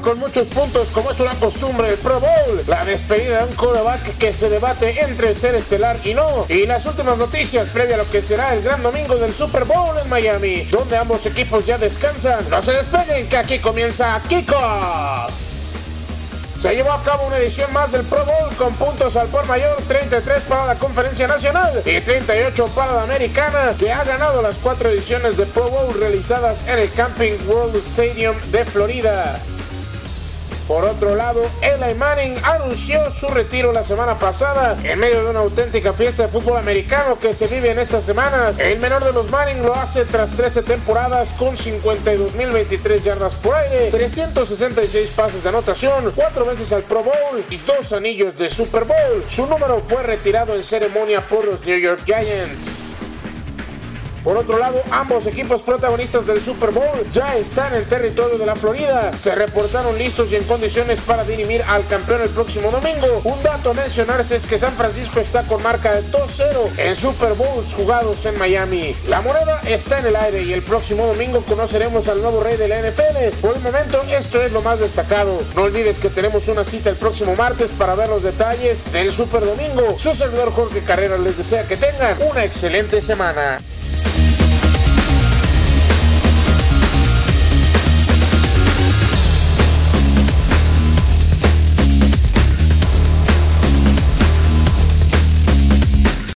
con muchos puntos como es una costumbre el Pro Bowl, la despedida de un quarterback que se debate entre el ser estelar y no, y las últimas noticias previa a lo que será el gran domingo del Super Bowl en Miami, donde ambos equipos ya descansan. No se despeguen que aquí comienza Kickoff. Se llevó a cabo una edición más del Pro Bowl con puntos al por mayor, 33 para la Conferencia Nacional y 38 para la Americana, que ha ganado las cuatro ediciones de Pro Bowl realizadas en el Camping World Stadium de Florida. Por otro lado, Eli Manning anunció su retiro la semana pasada en medio de una auténtica fiesta de fútbol americano que se vive en estas semanas. El menor de los Manning lo hace tras 13 temporadas con 52.023 yardas por aire, 366 pases de anotación, 4 veces al Pro Bowl y 2 anillos de Super Bowl. Su número fue retirado en ceremonia por los New York Giants. Por otro lado, ambos equipos protagonistas del Super Bowl ya están en territorio de la Florida. Se reportaron listos y en condiciones para dirimir al campeón el próximo domingo. Un dato a mencionarse es que San Francisco está con marca de 2-0 en Super Bowls jugados en Miami. La moneda está en el aire y el próximo domingo conoceremos al nuevo rey de la NFL. Por el momento, esto es lo más destacado. No olvides que tenemos una cita el próximo martes para ver los detalles del Super Domingo. Su servidor Jorge Carrera les desea que tengan una excelente semana.